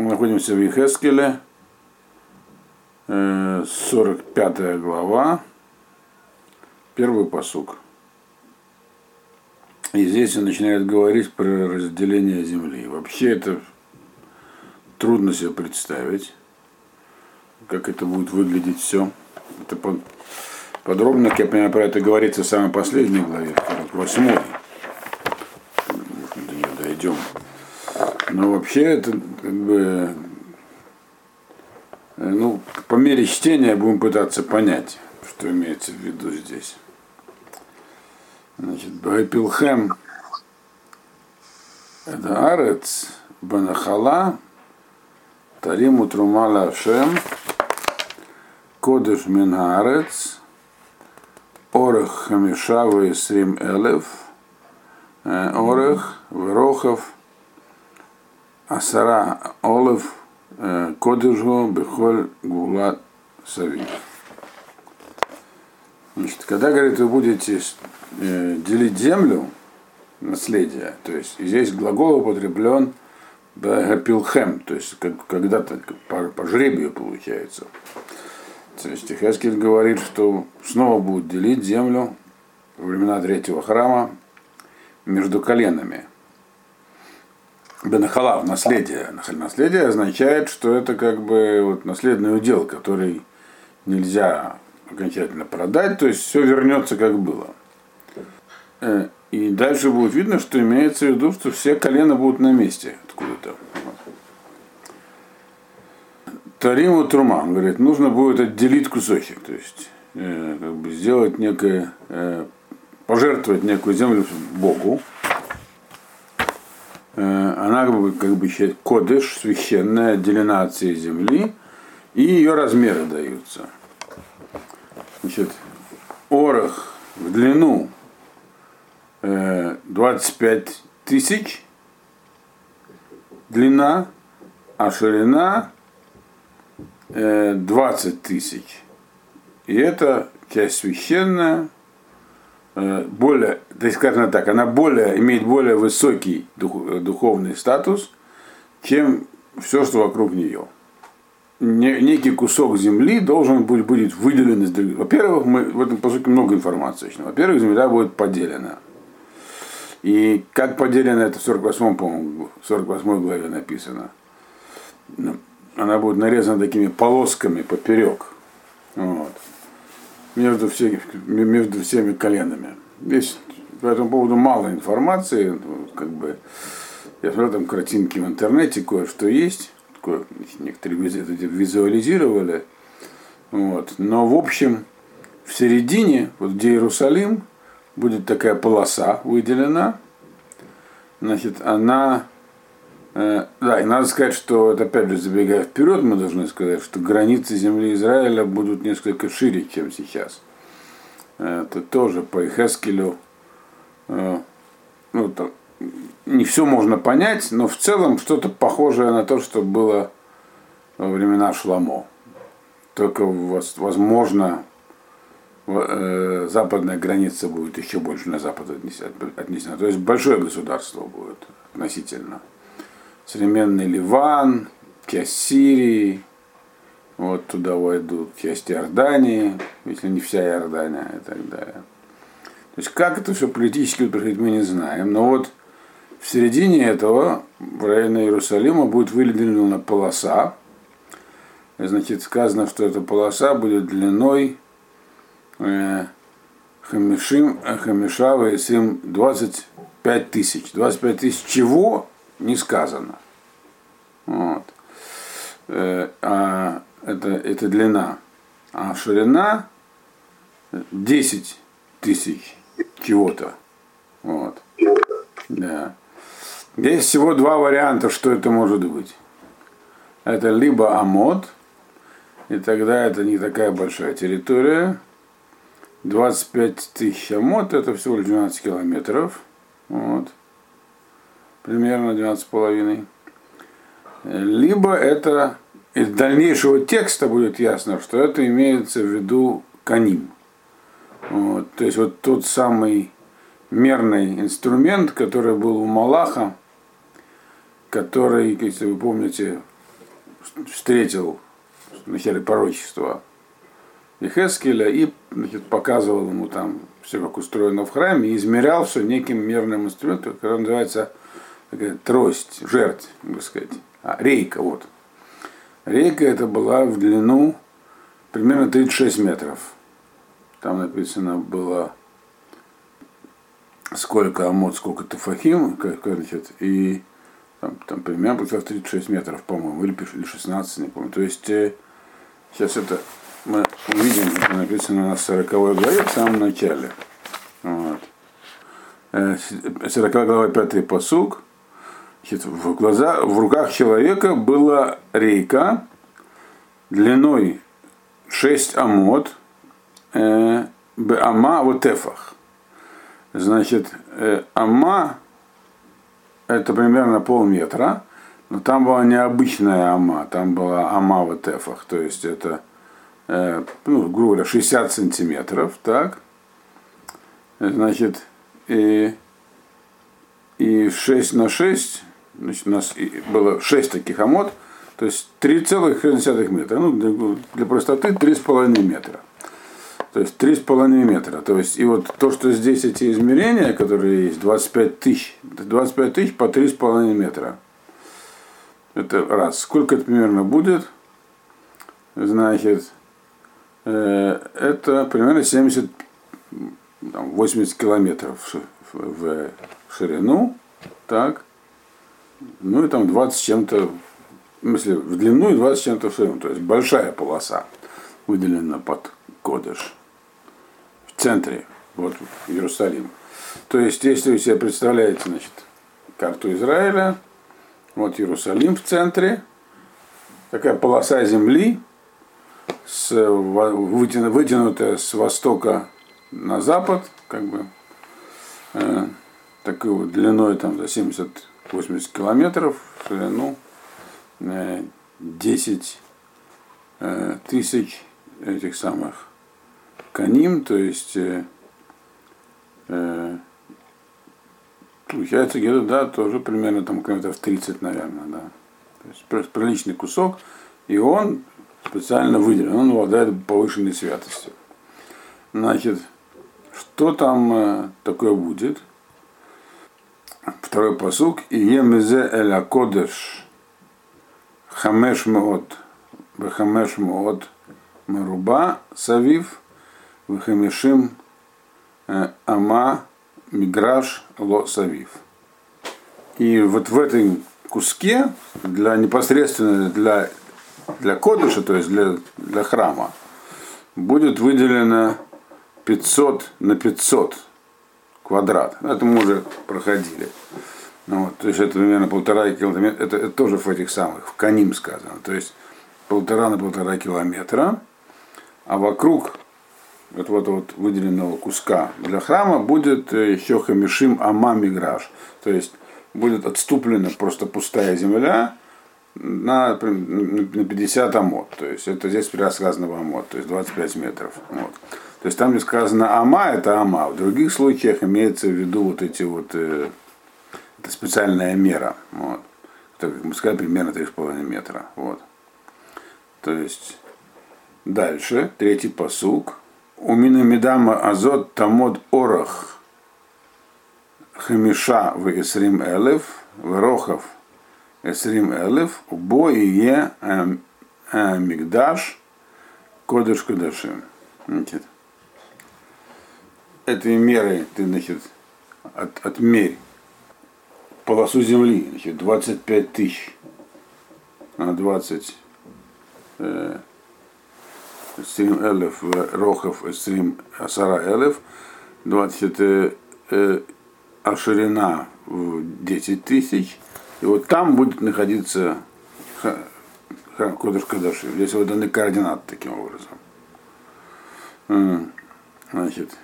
Мы находимся в Ехескеле, 45 глава, первый посук. И здесь он начинает говорить про разделение земли. Вообще это трудно себе представить, как это будет выглядеть все. Это подробно, как я понимаю, про это говорится в самой последней главе, 48 до нее дойдем. Но вообще это как бы ну, по мере чтения будем пытаться понять, что имеется в виду здесь. Значит, Багапилхем это Арец, Банахала, Тариму Трумала Ашем, Кодыш Минарец, Орех Хамишава и Срим Элев, Орех, Верохов, Асара Олев, Кодыжу Бехоль Гула Савив. Значит, когда, говорит, вы будете э, делить землю, наследие, то есть здесь глагол употреблен Багапилхем, то есть как, когда-то по, по жребию получается. То есть Техескель говорит, что снова будут делить землю во времена третьего храма между коленами. Бенахалав, наследие. Наследие означает, что это как бы вот наследный удел, который нельзя окончательно продать, то есть все вернется как было. Э, и дальше будет видно, что имеется в виду, что все колена будут на месте откуда-то. Тариму Трума, он говорит, нужно будет отделить кусочек, то есть э, как бы сделать некое, э, пожертвовать некую землю Богу. Э, она как бы, как бы кодыш, священная, отделена от всей земли, и ее размеры даются. Значит, орах в длину 25 тысяч длина, а ширина 20 тысяч. И это часть священная, более, то есть скажем так, она более, имеет более высокий дух, духовный статус, чем все, что вокруг нее некий кусок земли должен быть, будет выделен из других. Во-первых, мы в этом по сути много информации. Во-первых, земля будет поделена. И как поделена, это в 48, по-моему, 48 главе написано. Ну, она будет нарезана такими полосками поперек. Вот. Между, всеми, между всеми коленами. Здесь по этому поводу мало информации. Как бы, я смотрел там картинки в интернете, кое-что есть такое, некоторые визуализировали. Вот. Но в общем, в середине, вот где Иерусалим, будет такая полоса выделена. Значит, она да, и надо сказать, что, опять же, забегая вперед, мы должны сказать, что границы земли Израиля будут несколько шире, чем сейчас. Это тоже по Ихескелю, э, ну, там, не все можно понять, но в целом что-то похожее на то, что было во времена Шламо. Только возможно э, западная граница будет еще больше на запад отнесена. То есть большое государство будет относительно. Современный Ливан, часть Сирии, вот туда войдут часть Иордании, если не вся Иордания и так далее. То есть как это все политически происходит, мы не знаем. Но вот в середине этого, в районе Иерусалима, будет выделена полоса. Значит, сказано, что эта полоса будет длиной э, Хамишим, Хамишава и Сим 25 тысяч. 25 тысяч чего не сказано. Вот. Э, а это, это длина. А ширина 10 тысяч чего-то. Вот. Да. Есть всего два варианта, что это может быть. Это либо Амод, и тогда это не такая большая территория. 25 тысяч Амод, это всего лишь 12 километров. Вот. Примерно 12,5. Либо это из дальнейшего текста будет ясно, что это имеется в виду каним. Вот. То есть вот тот самый мерный инструмент, который был у Малаха, который, если вы помните, встретил в начале пророчества Ехескеля и значит, показывал ему там все, как устроено в храме, и измерял все неким мерным инструментом, который называется такая трость, жертв, так сказать. А, рейка, вот. Рейка это была в длину примерно 36 метров. Там написано было сколько амод, сколько тафахим, как, значит, и там, там примерно получилось 36 метров, по-моему, или, или 16, не помню. То есть э, сейчас это мы увидим, это написано на 40 главе в самом начале. Вот. 40 э, глава 5 посуг. В, глаза, в руках человека была рейка длиной 6 амод, э, ама вот эфах. Значит, э, ама это примерно полметра, но там была необычная ама, там была ама в эфах, то есть это, э, ну, грубо говоря, 60 сантиметров, так. Значит, и, и 6 на 6, значит, у нас было 6 таких амод, то есть 3,6 метра. Ну, для, для простоты 3,5 метра. То есть 3,5 метра. То есть, и вот то, что здесь эти измерения, которые есть, 25 тысяч, 25 тысяч по 3,5 метра. Это раз. Сколько это примерно будет? Значит, э, это примерно 70, там, 80 километров в, в ширину. Так. Ну и там 20 чем-то, в смысле, в длину и 20 чем-то в ширину. То есть большая полоса выделена под Кодыш центре, вот Иерусалим. То есть, если вы себе представляете, значит, карту Израиля, вот Иерусалим в центре, такая полоса земли, с, вытянутая с востока на запад, как бы, э, такой вот длиной там за 70-80 километров, ширину э, 10 э, тысяч этих самых каним, то есть э, э, получается где-то, да, тоже примерно там километров 30, наверное, да. То есть приличный кусок, и он специально выделен, он обладает повышенной святостью. Значит, что там э, такое будет? Второй посук. И емезе эля кодеш хамеш меот, хамеш меот меруба савив Вахамишим э, Ама Миграш Ло Савив. И вот в этом куске для непосредственно для, для кодыша, то есть для, для храма, будет выделено 500 на 500 квадрат. Это мы уже проходили. Ну, вот, то есть это примерно полтора километра, это, это тоже в этих самых, в Каним сказано. То есть полтора на полтора километра, а вокруг вот вот вот выделенного куска для храма будет э, еще хамишим ама миграж. То есть будет отступлена просто пустая земля на, на 50 амот. То есть это здесь рассказано амот, то есть 25 метров. Вот. То есть там, где сказано ама, это ама. В других случаях имеется в виду вот эти вот, э, это специальная мера. Вот. Это, как мы сказали, примерно 3,5 метра. Вот. То есть дальше, третий посук. У Минамидама Азот Тамод Орах Хамиша в Эсрим Элев, в Рохов Эсрим Элев, Бо и Е Мигдаш Кодыш Кодашим. Значит, этой мерой ты, значит, от, отмерь полосу земли, значит, 25 тысяч на 20 э, 20 элев рохов, 20 асара элев, 20 э, э, а ширина в 10 тысяч. И вот там будет находиться Кодыш Кадаши. Здесь вот даны координаты таким образом. Значит,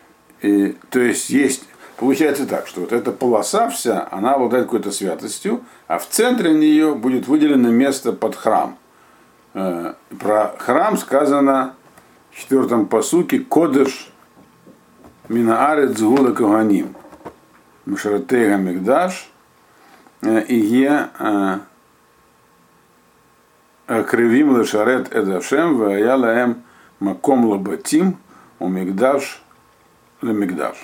и, то есть есть, получается так, что вот эта полоса вся, она обладает какой-то святостью, а в центре нее будет выделено место под храм. Э, про храм сказано в четвертом посуке Кодыш Минаарет Згуда Каганим. Мишратега Мигдаш и е Кривим лешарет эдашем ваяла маком лабатим у мигдаш.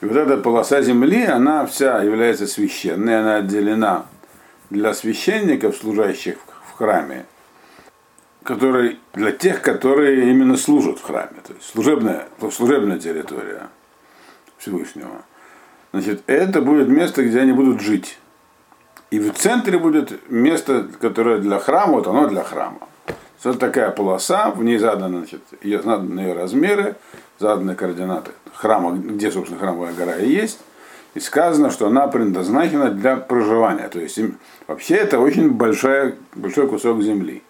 И вот эта полоса земли, она вся является священной, она отделена для священников, служащих в храме, который, для тех, которые именно служат в храме, то есть служебная, служебная территория Всевышнего. Значит, это будет место, где они будут жить. И в центре будет место, которое для храма, вот оно для храма. Вот такая полоса, в ней заданы, значит, заданы ее размеры, заданы координаты храма, где, собственно, храмовая гора и есть. И сказано, что она предназначена для проживания. То есть вообще это очень большая, большой кусок земли.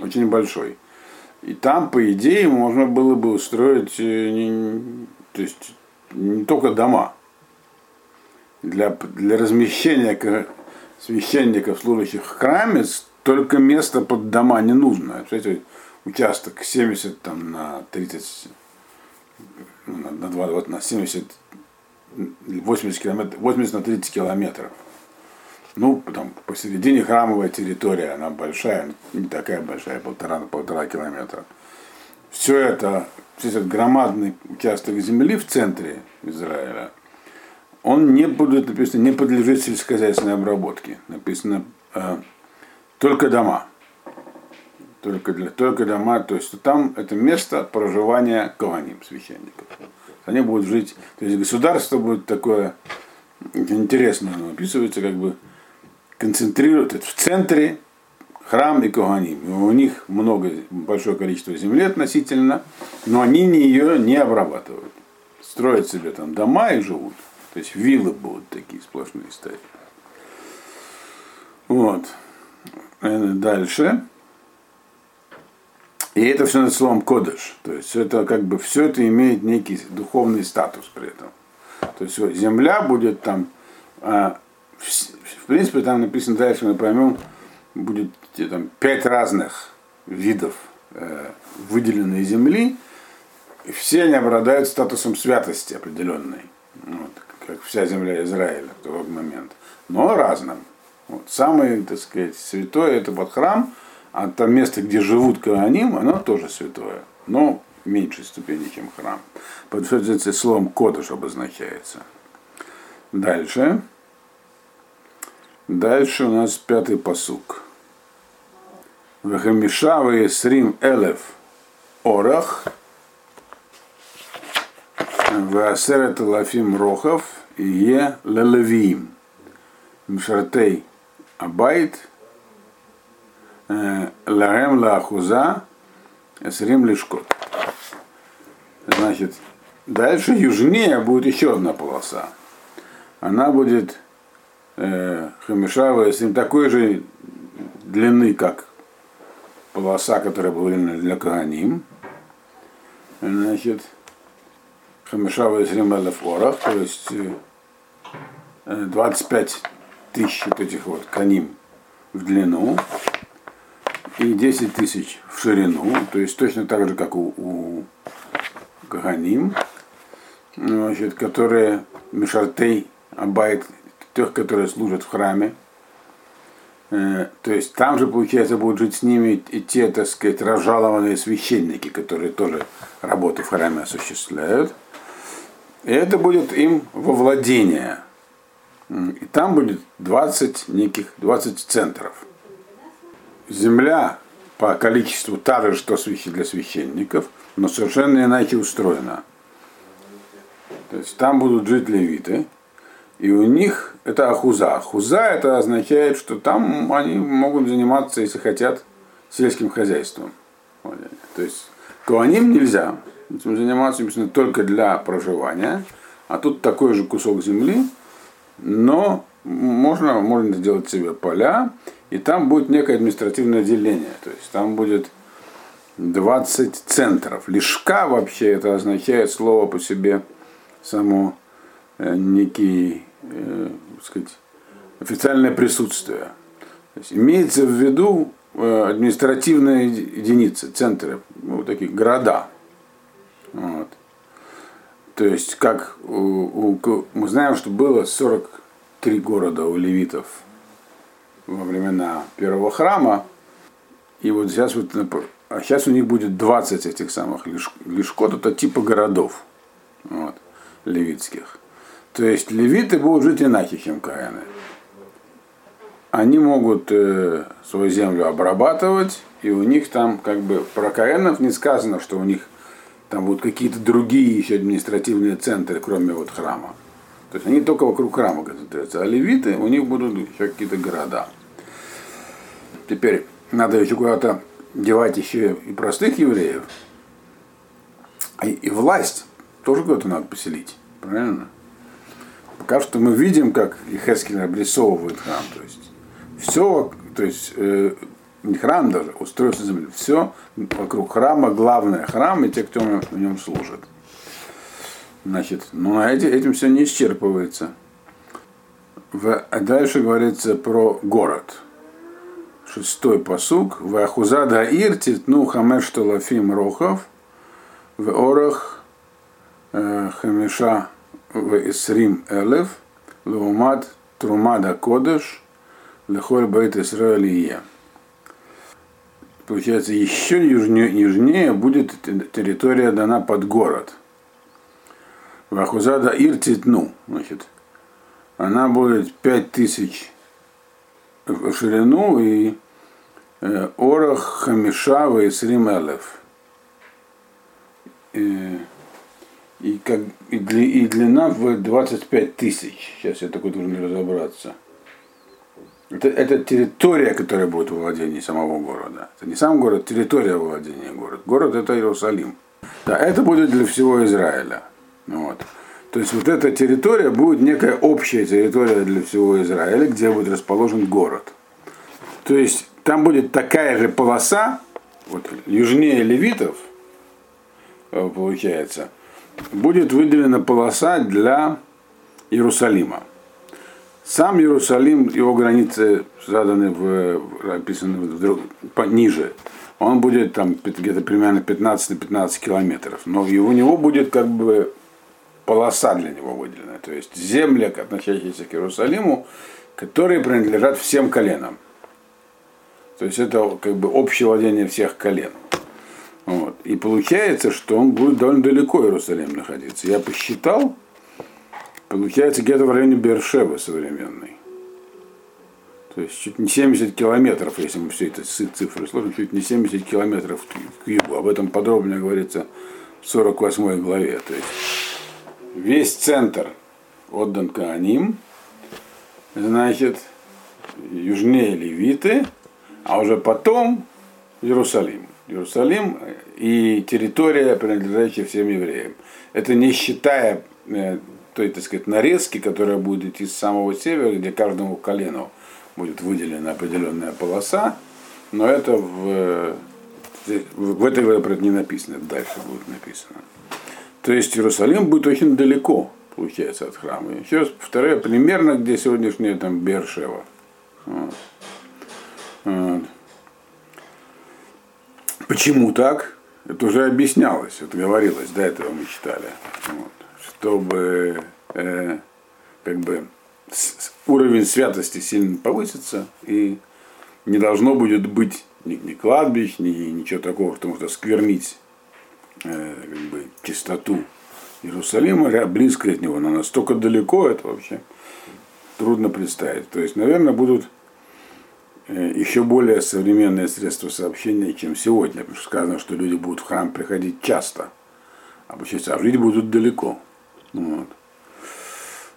Очень большой. И там, по идее, можно было бы устроить э, не, то есть, не только дома. Для, для размещения священников, служащих в храме, только место под дома не нужно. Кстати, участок 70 там, на 30, ну, на, на 2, вот на 70, 80, километров, 80 на 30 километров. Ну, там посередине храмовая территория, она большая, не такая большая, полтора на полтора километра. Все это, весь этот громадный участок земли в центре Израиля – он не будет написано, не подлежит сельскохозяйственной обработке. Написано э, только дома. Только, для, только дома, то есть там это место проживания каваним, священников. Они будут жить, то есть государство будет такое, интересно оно описывается, как бы концентрирует в центре храм и Коганим. У них много, большое количество земли относительно, но они ее не обрабатывают. Строят себе там дома и живут. То есть виллы будут такие сплошные стоять. Вот. Э, дальше. И это все над словом кодыш. То есть это как бы все это имеет некий духовный статус при этом. То есть земля будет там, а, в, в принципе, там написано дальше, мы поймем, будет там пять разных видов э, выделенной земли, и все они обладают статусом святости определенной. Вот как вся земля Израиля в тот момент, но разным. Вот. Самое, так сказать, святое это под храм, а там место, где живут Кааним, оно тоже святое, но в меньшей ступени, чем храм. Под словом кодыш обозначается. Дальше. Дальше у нас пятый посук. Вахамишавы Срим Элев Орах Ваасерет Лафим Рохов Е Лелевиим Мшартей Абайт Ларем Лахуза Эсрим Лишкот. Значит, дальше южнее будет еще одна полоса. Она будет э, с ним такой же длины, как полоса, которая была для Каганим. Значит, Хамишава из Римелев Орах, то есть 25 э, тысяч вот этих вот каним в длину и 10 тысяч в ширину, то есть точно так же, как у, у Каганим, значит, которые Мишартей Абайт, тех, которые служат в храме. Э, то есть там же, получается, будут жить с ними и те, так сказать, разжалованные священники, которые тоже работу в храме осуществляют. И это будет им во владение. И там будет 20 неких, 20 центров. Земля по количеству та же, что для священников, но совершенно иначе устроена. То есть там будут жить левиты, и у них это ахуза. Ахуза это означает, что там они могут заниматься, если хотят, сельским хозяйством. То есть куаним нельзя, этим заниматься только для проживания. А тут такой же кусок земли, но можно, можно сделать себе поля, и там будет некое административное деление. То есть там будет 20 центров. Лишка вообще это означает слово по себе само э, некий, э, сказать, официальное присутствие. То есть имеется в виду э, административные единицы, центры, ну, такие города. Вот. То есть, как у, у, мы знаем, что было 43 города у левитов во времена первого храма, И вот сейчас вот, а сейчас у них будет 20 этих самых лишкот, это типа городов вот, левитских. То есть левиты будут жить иначе, чем каины. Они могут э, свою землю обрабатывать, и у них там как бы про каинов не сказано, что у них там будут какие-то другие еще административные центры, кроме вот храма. То есть они только вокруг храма концентрируются. А левиты, у них будут еще какие-то города. Теперь надо еще куда-то девать еще и простых евреев. И, и власть тоже куда-то надо поселить. Правильно? Пока что мы видим, как Ихескин обрисовывает храм. То есть все, то есть э, не храм даже, устройство земли, все вокруг храма, главное храм и те, кто в нем служит. Значит, ну на эти, этим все не исчерпывается. В, а дальше говорится про город. Шестой посук. В Ахузада Ир титну хамеш толафим рохов. В орах э, хамеша в Исрим элев. Леумат трумада кодыш. Лехоль бейт Исраилия. Получается, еще южнее, южнее будет территория дана под город – Вахузада Иртитну, значит, она будет 5000 в ширину и э, Орах Хамишава и Сримелев. И, и, как, и, дли, и длина в 25 тысяч. Сейчас я такой должен разобраться. Это, это территория, которая будет в владении самого города. Это не сам город, территория владения города. Город это Иерусалим. Да, это будет для всего Израиля. Вот. То есть вот эта территория будет некая общая территория для всего Израиля, где будет расположен город. То есть там будет такая же полоса, вот южнее левитов, э, получается, будет выделена полоса для Иерусалима. Сам Иерусалим, его границы заданы в, описаны в, ниже. Он будет там где-то примерно 15 на 15 километров. Но у него будет как бы полоса для него выделена. То есть земли, относящиеся к Иерусалиму, которые принадлежат всем коленам. То есть это как бы общее владение всех колен. Вот. И получается, что он будет довольно далеко Иерусалим находиться. Я посчитал, получается где-то в районе Бершева современный. То есть чуть не 70 километров, если мы все это цифры сложим, чуть не 70 километров к югу. Об этом подробнее говорится в 48 главе. То есть весь центр отдан Кааним, значит, южнее Левиты, а уже потом Иерусалим. Иерусалим и территория, принадлежащая всем евреям. Это не считая э, той, так сказать, нарезки, которая будет с самого севера, где каждому колену будет выделена определенная полоса, но это в, в этой выборе не написано, дальше будет написано. То есть Иерусалим будет очень далеко, получается, от храма. Еще раз повторяю, примерно где сегодняшняя там Бершева. Вот. Вот. Почему так? Это уже объяснялось, это говорилось, до этого мы читали. Вот. Чтобы э, как бы уровень святости сильно повысится, и не должно будет быть ни, ни кладбищ, ни ничего такого, что можно сквернить Э, как бы, чистоту Иерусалима, близко от него, но настолько далеко это вообще трудно представить. То есть, наверное, будут э, еще более современные средства сообщения, чем сегодня, потому что сказано, что люди будут в храм приходить часто, а получается, а жить будут далеко. Вот.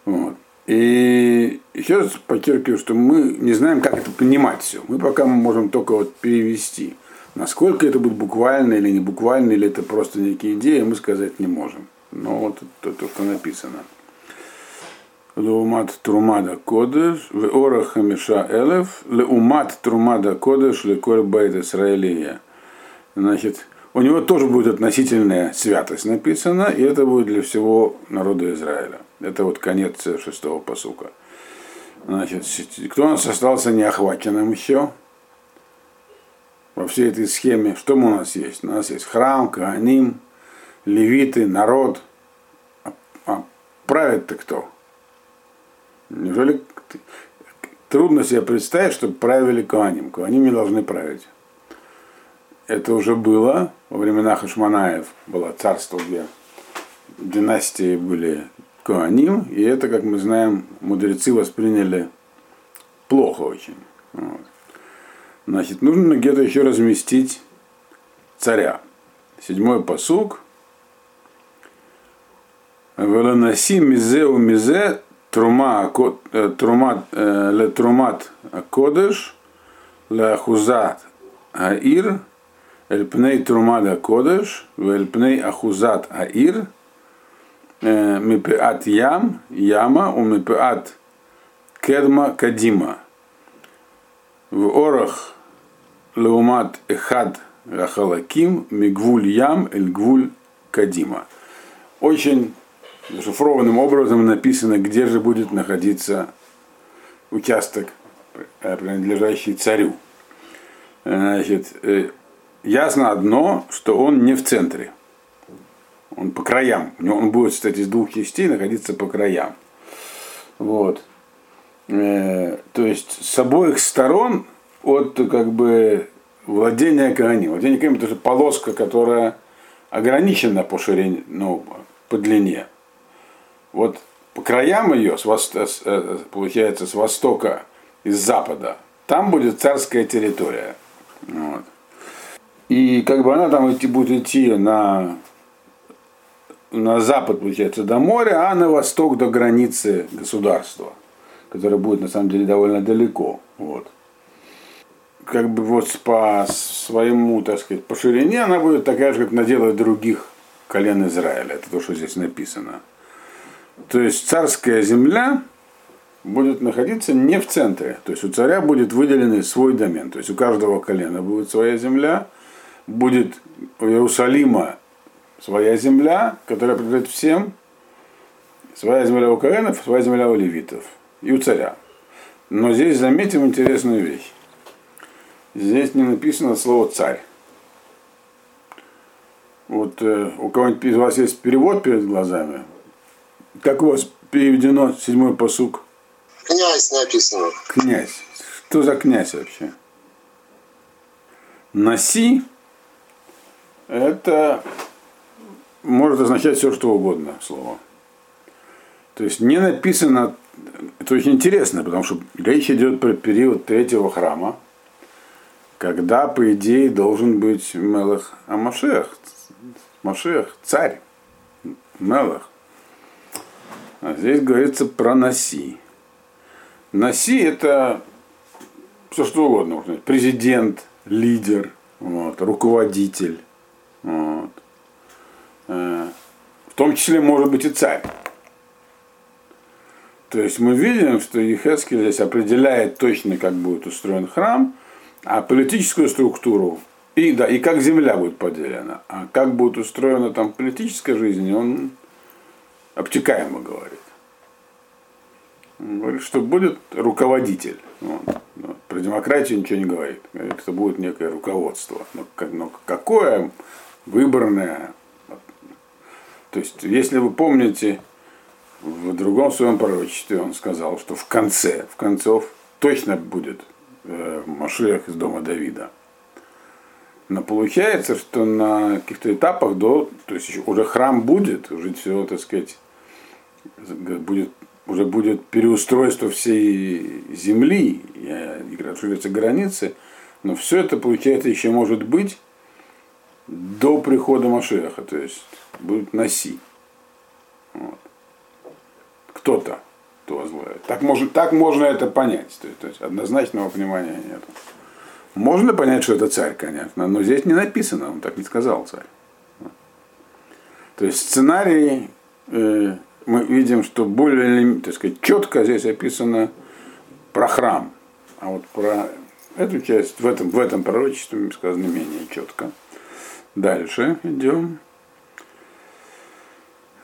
Вот. И еще раз подчеркиваю, что мы не знаем, как это понимать все. Мы пока можем только вот перевести. Насколько это будет буквально или не буквально, или это просто некие идеи, мы сказать не можем. Но вот это то, что написано. Леумат Трумада Кодеш, в Орах Хамиша Элев, Леумат Трумада Кодеш, Леколь Байт Исраилия. Значит, у него тоже будет относительная святость написана, и это будет для всего народа Израиля. Это вот конец шестого посука. Значит, кто у нас остался неохваченным еще? во всей этой схеме, что у нас есть? У нас есть храм, Кааним, левиты, народ. А, а правит-то кто? Неужели трудно себе представить, чтобы правили Кааним? Кааним не должны править. Это уже было во времена Хашманаев, было царство, где династии были Коаним, и это, как мы знаем, мудрецы восприняли плохо очень. Вот. Значит, нужно где-то еще разместить царя. Седьмой посук. Веланаси мизе у мизе трума, э, трума, э, ле трумат кодыш, ле ахузат аир, эль пней трумада кодыш, эль пней ахузат аир, мипеат ям, яма, у мипеат кедма кадима. В орах леумат эхад Рахалаким, Мигвуль Ям, Эль Гвуль Кадима. Очень зашифрованным образом написано, где же будет находиться участок, э, принадлежащий царю. Значит, э, ясно одно, что он не в центре. Он по краям. Он будет, кстати, из двух частей находиться по краям. Вот. Э, то есть с обоих сторон от как бы владение Коаним. Владение Коаним это же полоска, которая ограничена по ширине, ну, по длине. Вот по краям ее, с воsto, э, получается, с востока и с запада, там будет царская территория. Вот. И как бы она там идти, будет идти на, на запад, получается, до моря, а на восток до границы государства, которое будет на самом деле довольно далеко. Вот как бы вот по своему, так сказать, по ширине она будет такая же, как надела других колен Израиля. Это то, что здесь написано. То есть царская земля будет находиться не в центре. То есть у царя будет выделенный свой домен. То есть у каждого колена будет своя земля. Будет у Иерусалима своя земля, которая принадлежит всем. Своя земля у коленов, своя земля у левитов. И у царя. Но здесь заметим интересную вещь. Здесь не написано слово царь. Вот э, у кого-нибудь из вас есть перевод перед глазами? Как у вас переведено седьмой посук? Князь написано. Князь. Что за князь вообще? Наси это может означать все, что угодно слово. То есть не написано, это очень интересно, потому что речь идет про период третьего храма, когда, по идее, должен быть Мелах Амашех, Машех, царь, Мелах. А здесь говорится про Наси. Наси это все что угодно, президент, лидер, вот, руководитель. Вот. Э, в том числе может быть и царь. То есть мы видим, что Ехескель здесь определяет точно, как будет устроен храм – а политическую структуру и, да, и как земля будет поделена. А как будет устроена там политическая жизнь, он обтекаемо говорит. Он говорит, что будет руководитель. Вот. Про демократию ничего не говорит. Говорит, что будет некое руководство. Но, но какое выборное. То есть, если вы помните, в другом своем пророчестве он сказал, что в конце, в концов точно будет э, Машиах из дома Давида. Но получается, что на каких-то этапах до, то есть уже храм будет, уже все, так сказать, будет, уже будет переустройство всей земли, и расширятся границы, но все это, получается, еще может быть до прихода Машеха, то есть будет носи. Вот. Кто-то кто возглавит. Так, может, так можно это понять. То есть, то есть однозначного понимания нет. Можно понять, что это царь, конечно, но здесь не написано, он так не сказал царь. То есть сценарий э, мы видим, что более так сказать, четко здесь описано про храм. А вот про эту часть в этом, в этом пророчестве сказано менее четко. Дальше идем.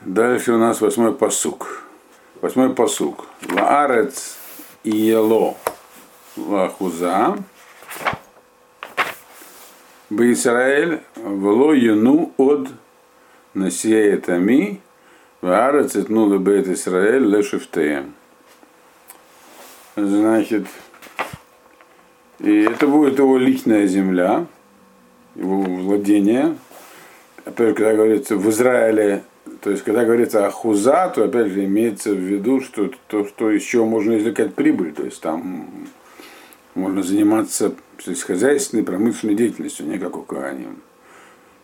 Дальше у нас восьмой посук. Восьмой посук. Лаарец ело лахуза. Бисраэль вло юну от насея тами. Ваарец этнула бейт Исраэль лешифтеем. Значит, и это будет его личная земля. Его владения. Опять же, когда говорится в Израиле, то есть когда говорится о хуза, то опять же имеется в виду, что то, что еще можно извлекать прибыль, то есть там можно заниматься сельскохозяйственной, промышленной деятельностью, не как у Кааним.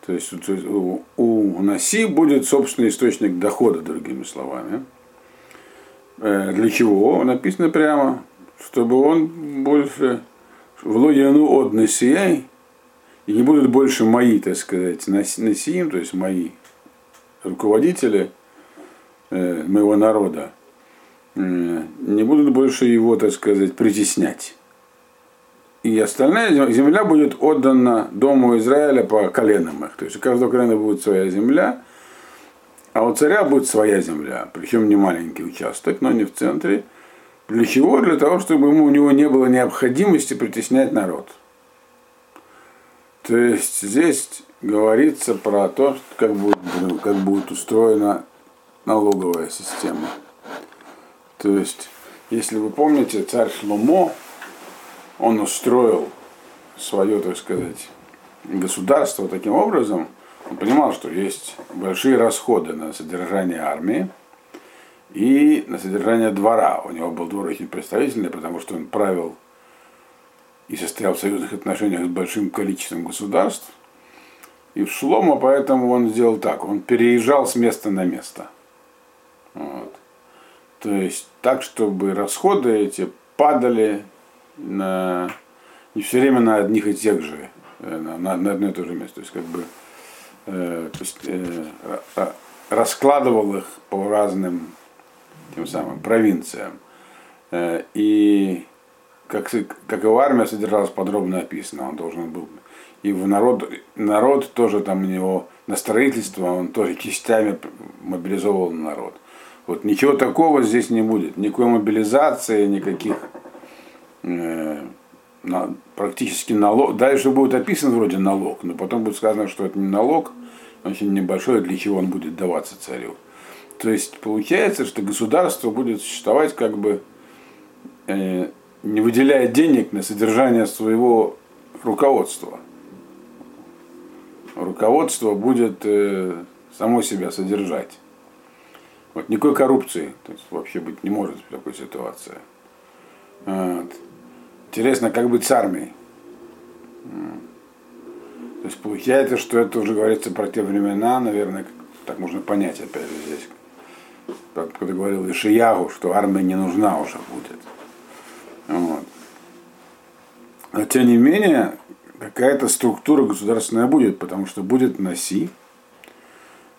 То есть у, у Наси будет собственный источник дохода, другими словами. Э, для чего? Написано прямо, чтобы он больше владену от Насией, и не будут больше мои, так сказать, Насиим, то есть мои руководители э, моего народа, э, не будут больше его, так сказать, притеснять и остальная земля будет отдана Дому Израиля по коленам их. То есть у каждого колена будет своя земля, а у царя будет своя земля, причем не маленький участок, но не в центре. Для чего? Для того, чтобы ему, у него не было необходимости притеснять народ. То есть здесь говорится про то, как будет, как будет устроена налоговая система. То есть, если вы помните, царь Шломо, он устроил свое, так сказать, государство таким образом, он понимал, что есть большие расходы на содержание армии и на содержание двора. У него был двор очень представительный, потому что он правил и состоял в союзных отношениях с большим количеством государств. И в Шлома поэтому он сделал так, он переезжал с места на место. Вот. То есть так, чтобы расходы эти падали на, не все время на одних и тех же, э, на, на, одно и то же место. То есть как бы э, то есть, э, раскладывал их по разным тем самым провинциям. Э, и как, как и в армии содержалось подробно описано, он должен был и в народ, народ тоже там у него на строительство, он тоже частями мобилизовал народ. Вот ничего такого здесь не будет, никакой мобилизации, никаких э, на, практически налог. Дальше будет описан вроде налог, но потом будет сказано, что это не налог, очень небольшой, для чего он будет даваться царю. То есть получается, что государство будет существовать как бы э, не выделяя денег на содержание своего руководства. Руководство будет э, само себя содержать. Вот, никакой коррупции то есть, вообще быть не может в такой ситуации. Вот. Интересно, как быть с армией? То есть получается, что это уже говорится про те времена, наверное, так можно понять опять же здесь. Когда говорил Ишиягу, что армия не нужна уже будет. Вот. Но тем не менее, какая-то структура государственная будет, потому что будет носи,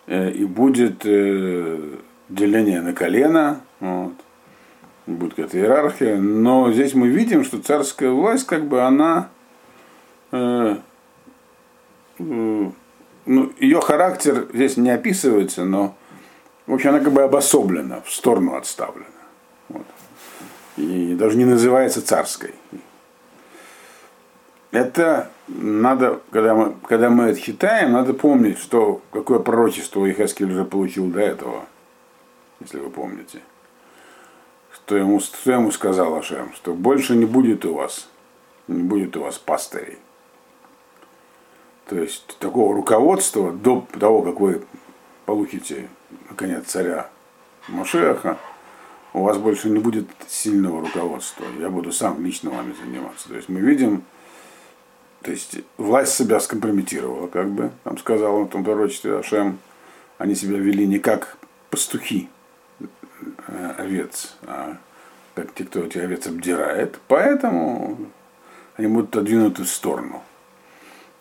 э, и будет э, деление на колено, вот, будет какая-то иерархия, но здесь мы видим, что царская власть, как бы она, э, э, ну, ее характер здесь не описывается, но, в общем, она как бы обособлена, в сторону отставлена. И даже не называется царской. Это надо, когда мы, когда мы это читаем, надо помнить, что какое пророчество Ихаскель уже получил до этого, если вы помните что ему, что ему сказал Ашем, что больше не будет у вас, не будет у вас пастырей. То есть такого руководства до того, как вы получите, наконец, царя Машеха, у вас больше не будет сильного руководства. Я буду сам лично вами заниматься. То есть мы видим, то есть власть себя скомпрометировала, как бы, там сказал он в том пророчестве Ашем, они себя вели не как пастухи, Э, овец, а как те, кто эти овец обдирает, поэтому они будут отодвинуты в сторону.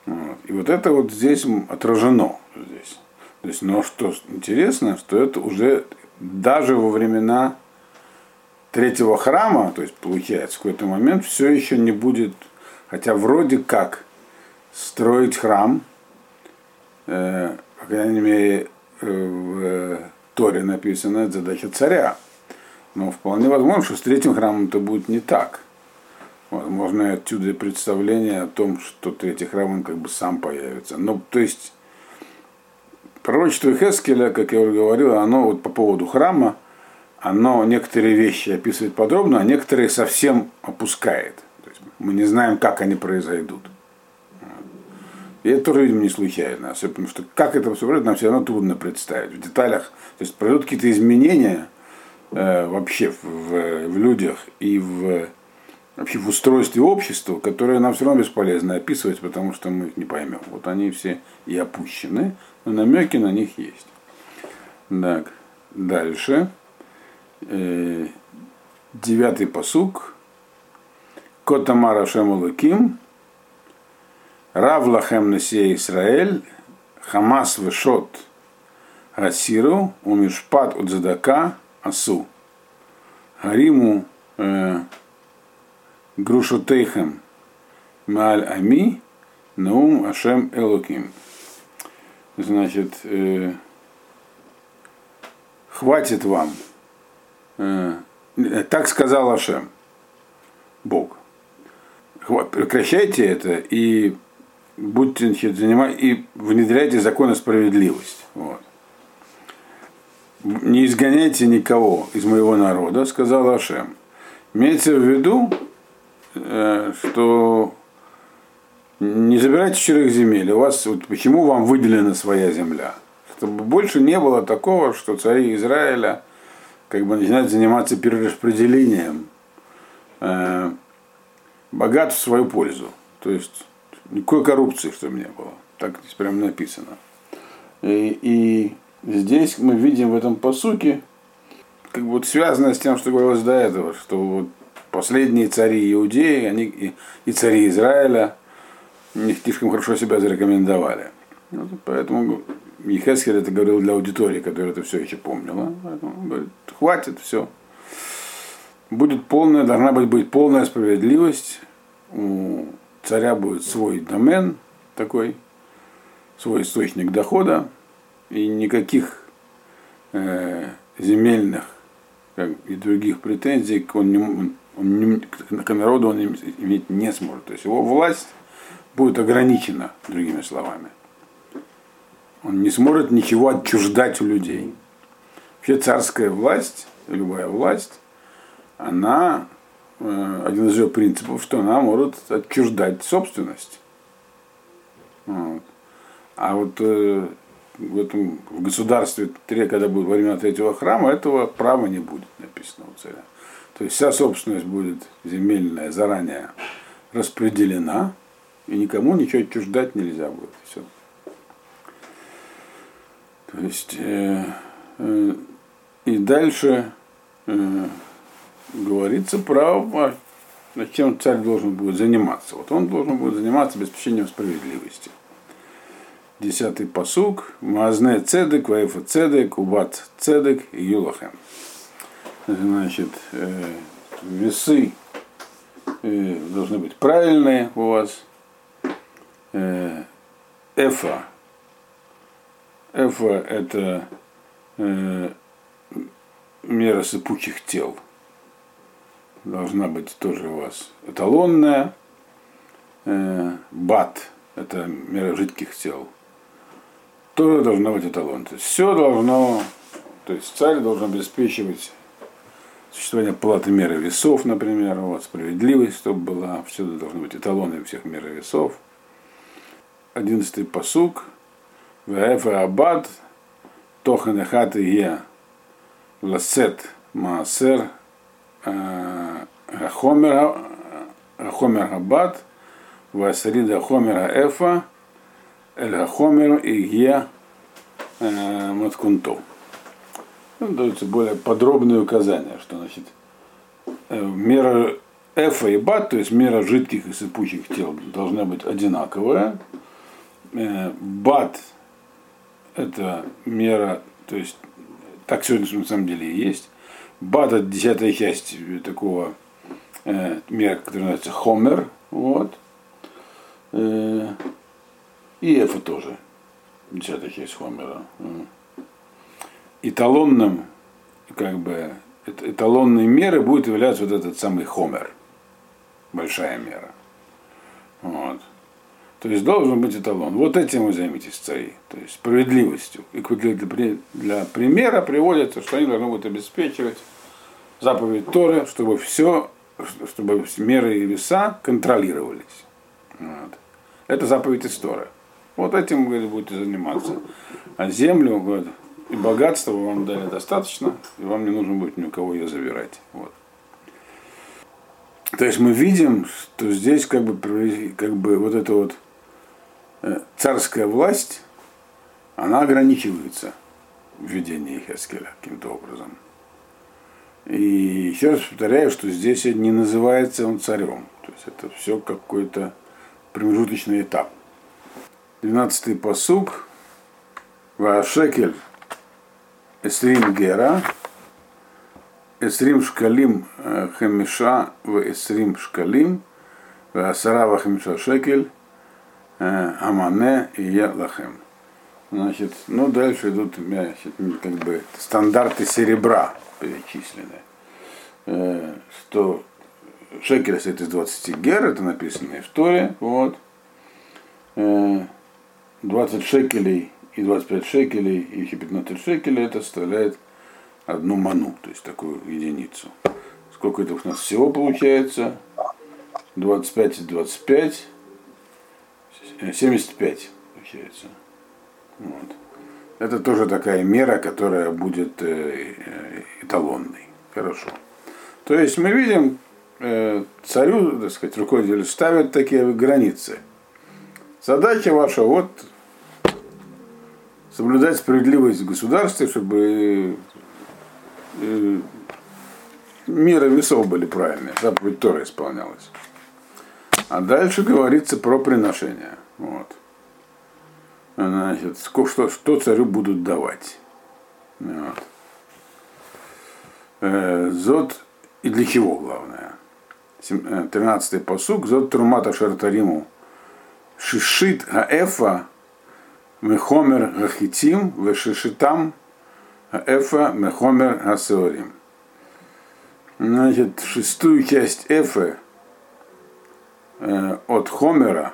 Вот. И вот это вот здесь отражено. Здесь. То есть, но что интересно, что это уже даже во времена третьего храма, то есть получается, в какой-то момент все еще не будет, хотя вроде как строить храм, э, по крайней мере, э, в Торе написано, это задача царя. Но вполне возможно, что с третьим храмом это будет не так. Возможно, отсюда представление о том, что третий храм он как бы сам появится. Но, то есть, пророчество Хескеля, как я уже говорил, оно вот по поводу храма, оно некоторые вещи описывает подробно, а некоторые совсем опускает. То есть мы не знаем, как они произойдут. И это тоже, видимо, не случайно. Особенно, что как это все происходит, нам все равно трудно представить. В деталях, то есть произойдут какие-то изменения э, вообще в, в, в людях и в, вообще в устройстве общества, которые нам все равно бесполезно описывать, потому что мы их не поймем. Вот они все и опущены, но намеки на них есть. Так, дальше. Э, девятый посук. Котамара Шемулаким. Рав лахем несе Исраэль, Хамас вешот Асиру, Умишпат задака Асу. Хариму э, Грушотейхем Мааль Ами Наум Ашем Элоким. Значит, э, хватит вам. Э, так сказал Ашем, Бог. Прекращайте это и будьте значит, занимать, и внедряйте закон о справедливости. Вот. Не изгоняйте никого из моего народа, сказал Ашем. Имеется в виду, э, что не забирайте чужих земель. У вас вот почему вам выделена своя земля? Чтобы больше не было такого, что цари Израиля как бы начинают заниматься перераспределением э, богатств в свою пользу. То есть Никакой коррупции, чтобы не было. Так здесь прям написано. И, и здесь мы видим в этом посуке, как бы вот связано с тем, что говорилось до этого, что вот последние цари Иудеи, они и, и цари Израиля не слишком хорошо себя зарекомендовали. Вот, поэтому Ехескель это говорил для аудитории, которая это все еще помнила. Поэтому он говорит, хватит, все. Будет полная, должна быть, быть полная справедливость у царя будет свой домен такой, свой источник дохода, и никаких э, земельных как, и других претензий он не, он не, к народу он иметь не сможет. То есть его власть будет ограничена, другими словами. Он не сможет ничего отчуждать у людей. Вообще царская власть, любая власть, она Э, один из ее принципов, что она может отчуждать собственность. Вот. А вот э, в этом в государстве, когда будет во время третьего храма, этого права не будет написано у царя. То есть вся собственность будет земельная заранее распределена, и никому ничего отчуждать нельзя будет. Все. То есть э, э, и дальше э, говорится про чем царь должен будет заниматься. Вот он должен будет заниматься обеспечением справедливости. Десятый посук. Мазне цедек, ваефа цедек, убат цедек и юлахем. Значит, э, весы э, должны быть правильные у вас. Э, эфа. Эфа это э, мера сыпучих тел должна быть тоже у вас эталонная. Э, бат – это мера жидких тел. Тоже должна быть эталон. То есть все должно, то есть царь должен обеспечивать существование палаты меры весов, например, вот, справедливость, чтобы была, всюду должны быть эталоны всех мер весов. Одиннадцатый посук. Ваэфа абад тоханехат е ласет маасер Хомер Хабат, Васрида Хомера Эфа, Эль Хомер и Е Маткунто. Даются более подробные указания, что значит мера Эфа и Бат, то есть мера жидких и сыпучих тел, должна быть одинаковая. Бат это мера, то есть так все на самом деле и есть. Бат это десятая часть такого э, мера, который называется Хомер. Вот. Э, и Эфа тоже. Десятая часть Хомера. Эталонным, как бы, эталонной мерой будет являться вот этот самый Хомер. Большая мера. Вот. То есть должен быть эталон. Вот этим вы займитесь, цари. То есть справедливостью. И для примера приводится, что они должны будут обеспечивать заповедь Торы, чтобы все, чтобы меры и веса контролировались. Вот. Это заповедь из Торы. Вот этим вы будете заниматься. А землю говорит, и богатство вам дали достаточно, и вам не нужно будет ни у кого ее забирать. Вот. То есть мы видим, что здесь как бы, как бы вот эта вот царская власть, она ограничивается в видении Хескеля каким-то образом. И еще раз повторяю, что здесь не называется он царем. То есть это все какой-то промежуточный этап. 12-й посуг. Вашекель Эсрим Гера, Эсрим Шкалим Хемиша в Эсрим Шкалим, в Асарава Хемиша Шекель, Амане и Я Лахем. Значит, ну дальше идут значит, как бы стандарты серебра перечислены. Что шекель состоит из 20 гер, это написано в Торе, вот. 20 шекелей и 25 шекелей, и еще 15 шекелей, это составляет одну ману, то есть такую единицу. Сколько это у нас всего получается? 25 и 25, 75 получается. Вот. Это тоже такая мера, которая будет э, э, эталонной. Хорошо. То есть мы видим, э, царю, так сказать, руководитель ставят такие границы. Задача ваша вот соблюдать справедливость в государстве, чтобы э, меры весов были правильные, заповедь Тора исполнялась. А дальше говорится про приношение. Вот. Значит, что, что царю будут давать. Вот. Э, зод и для чего главное. 13-й э, посуг. Зод трумата шартариму шишит гаэфа Мехомер Гахитим, Вешишитам, Эфа, Мехомер Гасеорим. Значит, шестую часть Эфы от Хомера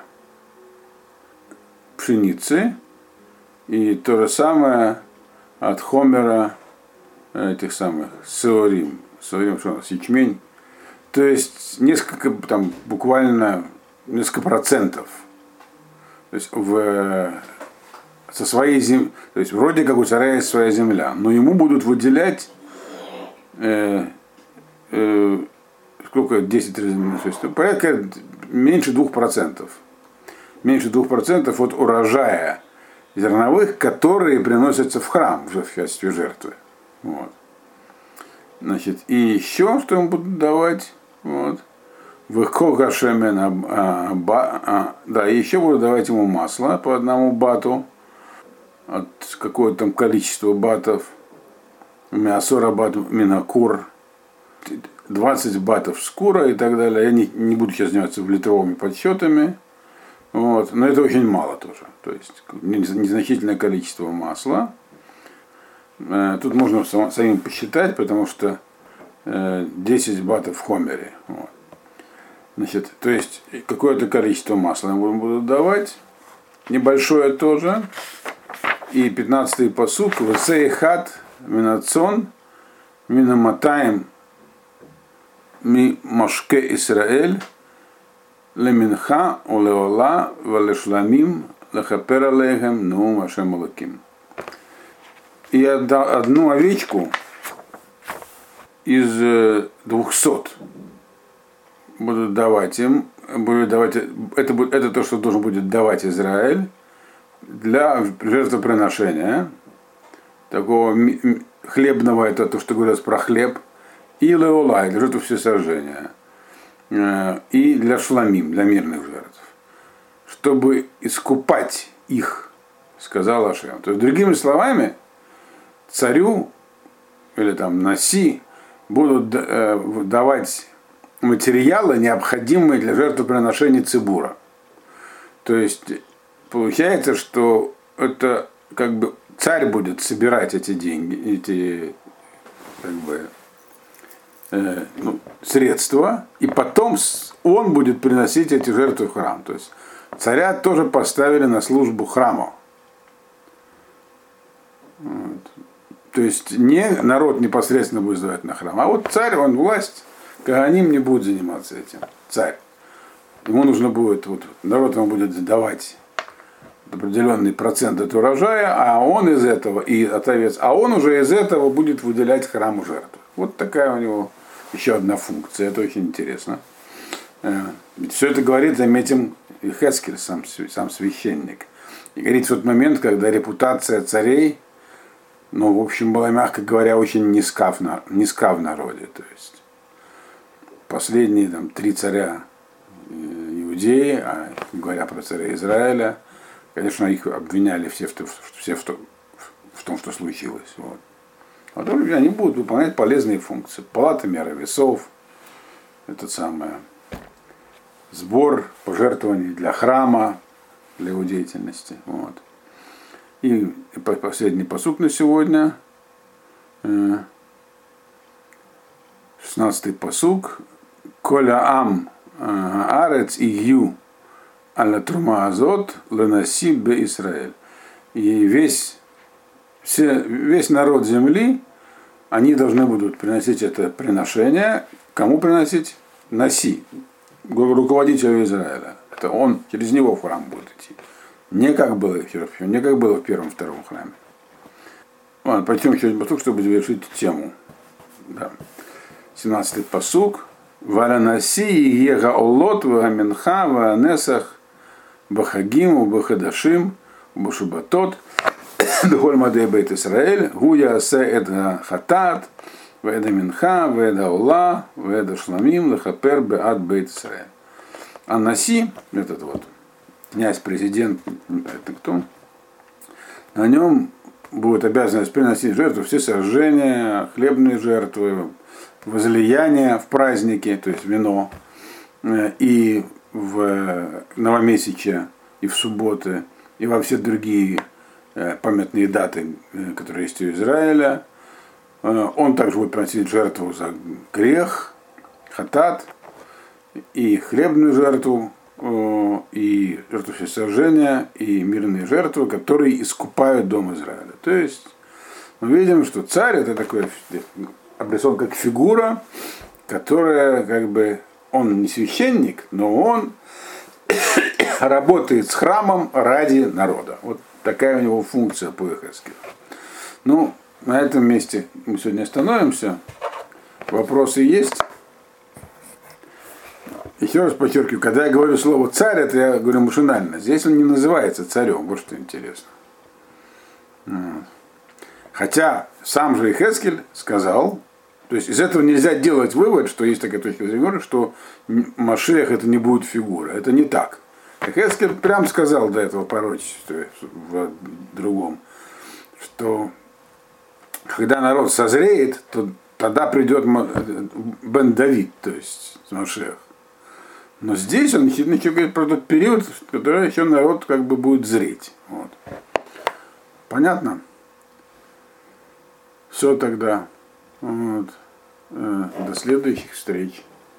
пшеницы и то же самое от Хомера этих самых Сеорим. Сеорим, что у нас, ячмень. То есть несколько, там, буквально несколько процентов. То есть в со своей земли, то есть вроде как у царя есть своя земля, но ему будут выделять э, э, сколько, 10 раз, то есть порядка меньше 2%. Меньше 2% от урожая зерновых, которые приносятся в храм в качестве жертвы. Вот. Значит, и еще что ему будут давать, вот, Выкога шемен, а, а, да, и еще будут давать ему масло по одному бату, от какого-то там количества батов, мясора бат минакур, 20 батов скура и так далее. Я не, не буду сейчас заниматься литровыми подсчетами. Вот. Но это очень мало тоже. То есть незначительное количество масла. Э, тут можно самим посчитать, потому что 10 э, батов в хомере. Вот. Значит, то есть какое-то количество масла им будут давать. Небольшое тоже. И 15-й посук, Весей хат минацон минаматаем ми машке Исраэль леминха улеола валешламим лахапер алейхем нум ашем алаким. И одну овечку из двухсот будут давать им, будет давать, это, это то, что должен будет давать Израиль, для жертвоприношения, такого хлебного, это то, что говорят про хлеб, и леолай, для жертв всесожжения, э, и для шламим, для мирных жертв, чтобы искупать их, сказал Ашем. То есть, другими словами, царю или там Наси будут э, давать материалы, необходимые для жертвоприношения цибура. То есть получается, что это как бы царь будет собирать эти деньги, эти как бы э, ну, средства, и потом он будет приносить эти жертвы в храм. То есть царя тоже поставили на службу храму. Вот. То есть не народ непосредственно будет сдавать на храм, а вот царь, он власть, Каганим не будет заниматься этим. Царь. Ему нужно будет, вот, народ ему будет давать определенный процент от урожая, а он из этого, и от овец, а он уже из этого будет выделять храму жертвы. Вот такая у него еще одна функция, это очень интересно. Э, ведь все это говорит, заметим, и Хескель, сам, сам священник. И говорит в тот момент, когда репутация царей, ну, в общем, была, мягко говоря, очень низка в, низка в народе. То есть последние там, три царя э, Иудеи, а говоря про царя Израиля, конечно, их обвиняли все в, все в, в том, что случилось. Вот. А потом они будут выполнять полезные функции. Палата меры весов, это самое, сбор пожертвований для храма, для его деятельности. Вот. И последний посук на сегодня. 16-й посук. Коля ам арец и ю аля трума азот ленаси бе Израиль. И весь, все, весь народ земли, они должны будут приносить это приношение. Кому приносить? Наси, руководителю Израиля. Это он, через него в храм будет идти. Не как было, не как было в первом втором храме. Ладно, еще один посук, чтобы завершить тему. Да. 17-й посук. Варанаси ега олот вагаменха ваанесах бахагим бахадашим башубатот бхоль мадей бейт Исраэль гуя асе эд хатат Веда Минха, Веда Ула, Веда Шламим, Лехапер, Беат Бейт Исраэль. А Наси, этот вот князь-президент, это кто? На нем будет обязанность приносить жертву, все сожжения, хлебные жертвы, возлияния в праздники, то есть вино, э, и в новомесяче, и в субботы, и во все другие памятные даты, э, которые есть у Израиля. Он также будет приносить жертву за грех, хатат, и хлебную жертву, и жертву всесожжения, и мирные жертвы, которые искупают дом Израиля. То есть мы видим, что царь это такой обрисован как фигура, которая как бы, он не священник, но он работает с храмом ради народа. Вот такая у него функция по Эхескелю. Ну, на этом месте мы сегодня остановимся. Вопросы есть? Еще раз подчеркиваю, когда я говорю слово царь, это я говорю машинально. Здесь он не называется царем, вот что интересно. Хотя сам же Хескель сказал, то есть из этого нельзя делать вывод, что есть такая точка зрения, что Машех это не будет фигура. Это не так. Хескель прям сказал до этого пророчества в другом, что когда народ созреет, то тогда придет Бен Давид, то есть Машех. Но здесь он еще говорит про тот период, который еще народ как бы будет зреть. Вот. Понятно? Все тогда. Вот. Э, до следующих встреч.